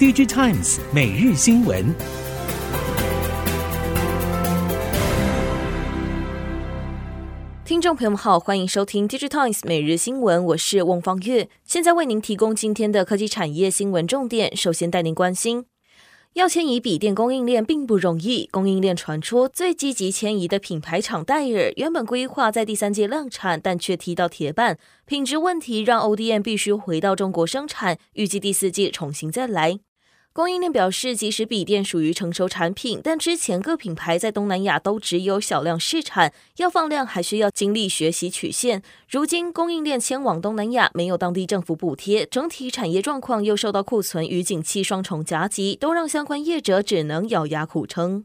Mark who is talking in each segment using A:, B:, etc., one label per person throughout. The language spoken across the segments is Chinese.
A: DigiTimes 每日新闻。
B: 听众朋友们好，欢迎收听 DigiTimes 每日新闻，我是翁方月，现在为您提供今天的科技产业新闻重点。首先带您关心。要迁移笔电供应链并不容易。供应链传出最积极迁移的品牌厂戴尔，原本规划在第三季量产，但却踢到铁板，品质问题让 ODM 必须回到中国生产，预计第四季重新再来。供应链表示，即使笔电属于成熟产品，但之前各品牌在东南亚都只有小量试产，要放量还需要经历学习曲线。如今供应链迁往东南亚，没有当地政府补贴，整体产业状况又受到库存与景气双重夹击，都让相关业者只能咬牙苦撑。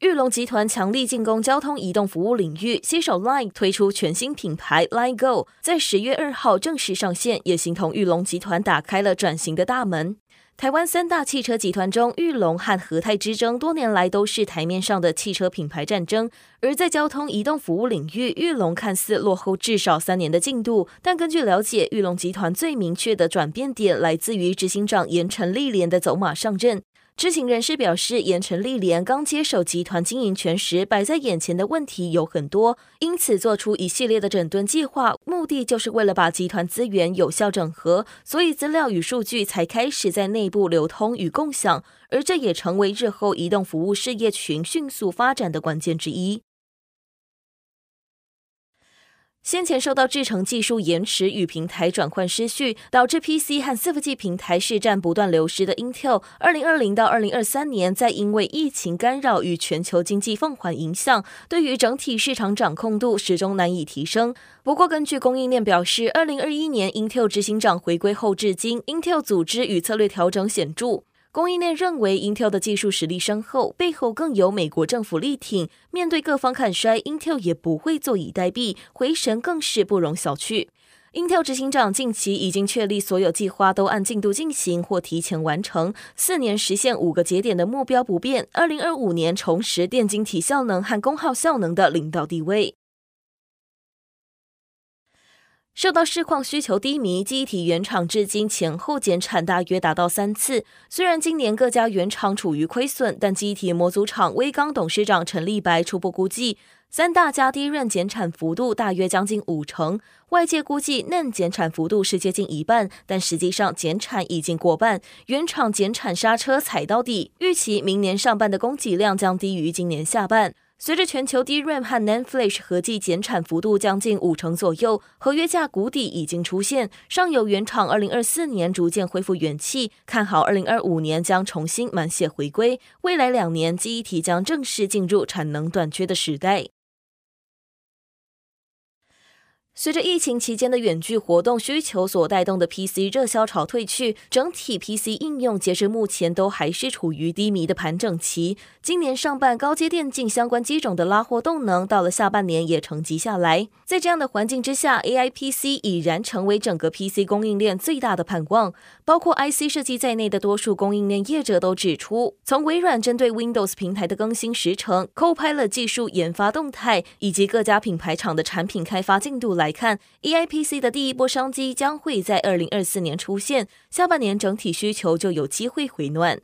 B: 玉龙集团强力进攻交通移动服务领域，携手 LINE 推出全新品牌 LINE Go，在十月二号正式上线，也形同玉龙集团打开了转型的大门。台湾三大汽车集团中，玉龙和和泰之争多年来都是台面上的汽车品牌战争，而在交通移动服务领域，玉龙看似落后至少三年的进度，但根据了解，玉龙集团最明确的转变点来自于执行长盐城历莲的走马上任。知情人士表示，盐城历莲刚接手集团经营权时，摆在眼前的问题有很多，因此做出一系列的整顿计划，目的就是为了把集团资源有效整合，所以资料与数据才开始在内部流通与共享，而这也成为日后移动服务事业群迅速发展的关键之一。先前受到制程技术延迟与平台转换失序，导致 PC 和伺服器平台市占不断流失的 Intel，二零二零到二零二三年，在因为疫情干扰与全球经济放缓影响，对于整体市场掌控度始终难以提升。不过，根据供应链表示，二零二一年 Intel 执行长回归后至今，Intel 组织与策略调整显著。供应链认为，Intel 的技术实力深厚，背后更有美国政府力挺。面对各方看衰，Intel 也不会坐以待毙，回神更是不容小觑。Intel 执行长近期已经确立，所有计划都按进度进行或提前完成，四年实现五个节点的目标不变，二零二五年重拾电晶体效能和功耗效能的领导地位。受到市况需求低迷，记忆体原厂至今前后减产大约达到三次。虽然今年各家原厂处于亏损，但记忆体模组厂威刚董事长陈立白初步估计，三大家低润减产幅度大约将近五成。外界估计嫩减产幅度是接近一半，但实际上减产已经过半，原厂减产刹车踩到底，预期明年上半的供给量将低于今年下半。随着全球 DRAM 和 NAND Flash 合计减产幅度将近五成左右，合约价谷底已经出现。上游原厂二零二四年逐渐恢复元气，看好二零二五年将重新满血回归。未来两年，记忆体将正式进入产能短缺的时代。随着疫情期间的远距活动需求所带动的 PC 热销潮退去，整体 PC 应用截至目前都还是处于低迷的盘整期。今年上半高阶电竞相关机种的拉货动能，到了下半年也沉寂下来。在这样的环境之下，AI PC 已然成为整个 PC 供应链最大的盼望。包括 IC 设计在内的多数供应链业者都指出，从微软针对 Windows 平台的更新时程、Copilot 技术研发动态，以及各家品牌厂的产品开发进度来。来看，EIPC 的第一波商机将会在二零二四年出现，下半年整体需求就有机会回暖。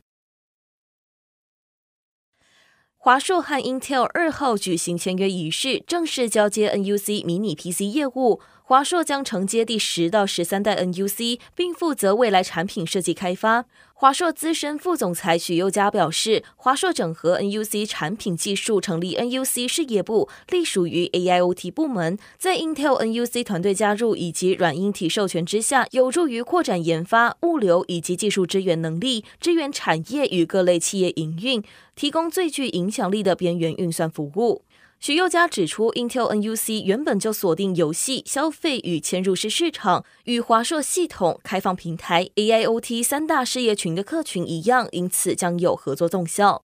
B: 华硕和 Intel 二号举行签约仪式，正式交接 NUC 迷你 PC 业务。华硕将承接第十到十三代 NUC，并负责未来产品设计开发。华硕资深副总裁许佑嘉表示，华硕整合 NUC 产品技术，成立 NUC 事业部，隶属于 AIoT 部门。在 Intel NUC 团队加入以及软硬体授权之下，有助于扩展研发、物流以及技术支援能力，支援产业与各类企业营运，提供最具影响力的边缘运算服务。许佑嘉指出，Intel NUC 原本就锁定游戏、消费与嵌入式市场，与华硕系统、开放平台、AIoT 三大事业群的客群一样，因此将有合作动效。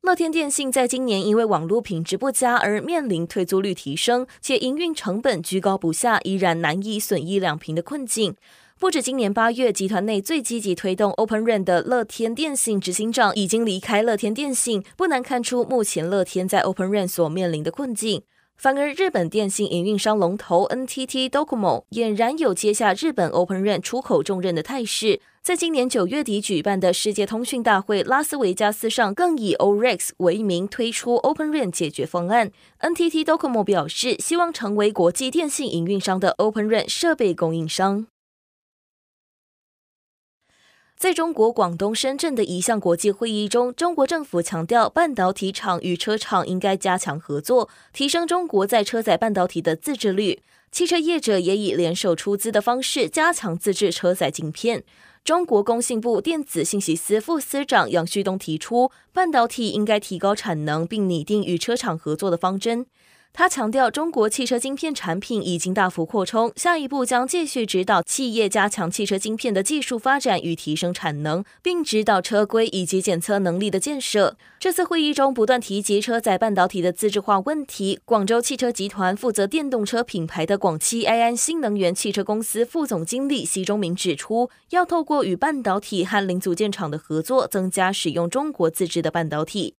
B: 乐天电信在今年因为网络品质不佳而面临退租率提升，且营运成本居高不下，依然难以损益两平的困境。不止今年八月，集团内最积极推动 Open RAN 的乐天电信执行长已经离开乐天电信，不难看出目前乐天在 Open RAN 所面临的困境。反而日本电信营运商龙头 NTT Docomo 俨然有接下日本 Open RAN 出口重任的态势。在今年九月底举办的世界通讯大会拉斯维加斯上，更以 OREX 为名推出 Open RAN 解决方案。NTT Docomo 表示，希望成为国际电信营运商的 Open RAN 设备供应商。在中国广东深圳的一项国际会议中，中国政府强调，半导体厂与车厂应该加强合作，提升中国在车载半导体的自制率。汽车业者也以联手出资的方式加强自制车载晶片。中国工信部电子信息司副司长杨旭东提出，半导体应该提高产能，并拟定与车厂合作的方针。他强调，中国汽车晶片产品已经大幅扩充，下一步将继续指导企业加强汽车晶片的技术发展与提升产能，并指导车规以及检测能力的建设。这次会议中不断提及车载半导体的自制化问题。广州汽车集团负责电动车品牌的广汽埃安新能源汽车公司副总经理奚忠明指出，要透过与半导体和零组件厂的合作，增加使用中国自制的半导体。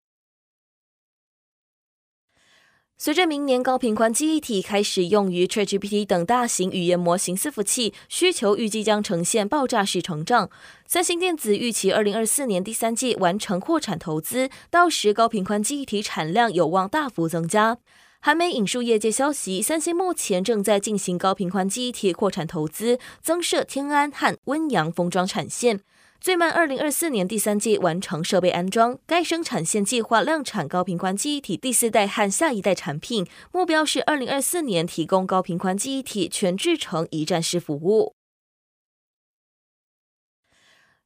B: 随着明年高频宽记忆体开始用于 ChatGPT 等大型语言模型伺服器，需求预计将呈现爆炸式成长。三星电子预期二零二四年第三季完成扩产投资，到时高频宽记忆体产量有望大幅增加。韩媒引述业界消息，三星目前正在进行高频宽记忆体扩产投资，增设天安和温阳封装产线。最慢二零二四年第三季完成设备安装，该生产线计划量产高频宽记忆体第四代和下一代产品，目标是二零二四年提供高频宽记忆体全制程一站式服务。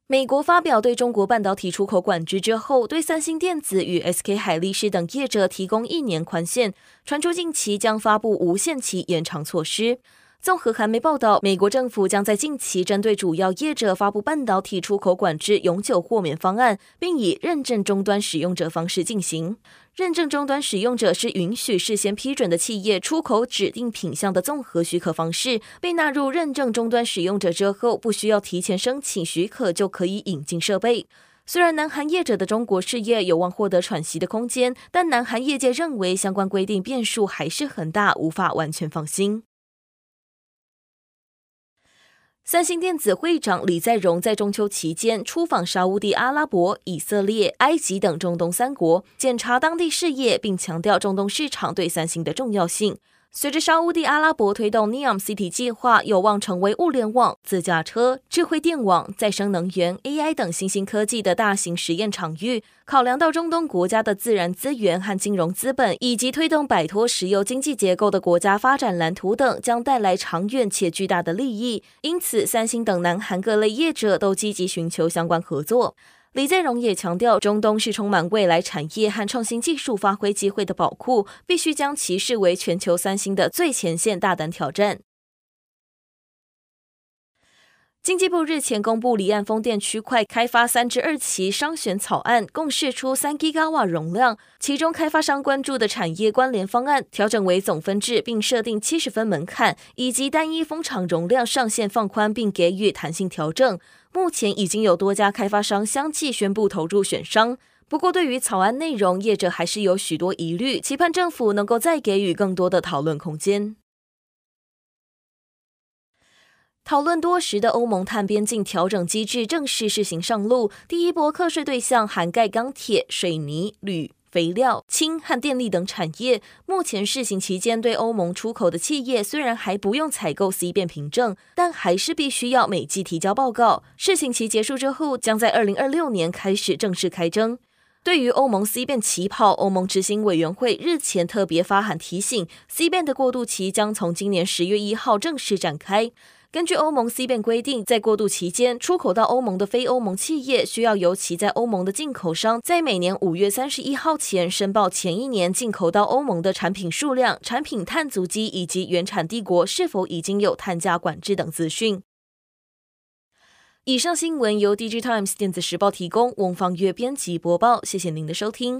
B: 美国发表对中国半导体出口管制之后，对三星电子与 SK 海力士等业者提供一年宽限，传出近期将发布无限期延长措施。综合韩媒报道，美国政府将在近期针对主要业者发布半导体出口管制永久豁免方案，并以认证终端使用者方式进行。认证终端使用者是允许事先批准的企业出口指定品项的综合许可方式。被纳入认证终端使用者之后，不需要提前申请许可就可以引进设备。虽然南韩业者的中国事业有望获得喘息的空间，但南韩业界认为相关规定变数还是很大，无法完全放心。三星电子会长李在镕在中秋期间出访沙乌地阿拉伯、以色列、埃及等中东三国，检查当地事业，并强调中东市场对三星的重要性。随着沙乌地阿拉伯推动 NEOM City 计划，有望成为物联网、自驾车、智慧电网、再生能源、AI 等新兴科技的大型实验场域。考量到中东国家的自然资源和金融资本，以及推动摆脱石油经济结构的国家发展蓝图等，将带来长远且巨大的利益。因此，三星等南韩各类业者都积极寻求相关合作。李在镕也强调，中东是充满未来产业和创新技术发挥机会的宝库，必须将其视为全球三星的最前线，大胆挑战。经济部日前公布离岸风电区块开发三至二期商选草案，共释出三 G 瓦容量，其中开发商关注的产业关联方案调整为总分制，并设定七十分门槛，以及单一风场容量上限放宽，并给予弹性调整。目前已经有多家开发商相继宣布投入选商，不过对于草案内容，业者还是有许多疑虑，期盼政府能够再给予更多的讨论空间。讨论多时的欧盟碳边境调整机制正式试行上路，第一波课税对象涵盖钢铁、水泥、铝。肥料、氢和电力等产业，目前试行期间，对欧盟出口的企业虽然还不用采购 C 边凭证，但还是必须要每季提交报告。试行期结束之后，将在二零二六年开始正式开征。对于欧盟 CBAM 起跑，欧盟执行委员会日前特别发函提醒，C 边的过渡期将从今年十月一号正式展开。根据欧盟 CBAM 规定，在过渡期间，出口到欧盟的非欧盟企业需要由其在欧盟的进口商，在每年五月三十一号前申报前一年进口到欧盟的产品数量、产品碳足迹以及原产地国是否已经有碳价管制等资讯。以上新闻由 DigiTimes 电子时报提供，翁方月编辑播报，谢谢您的收听。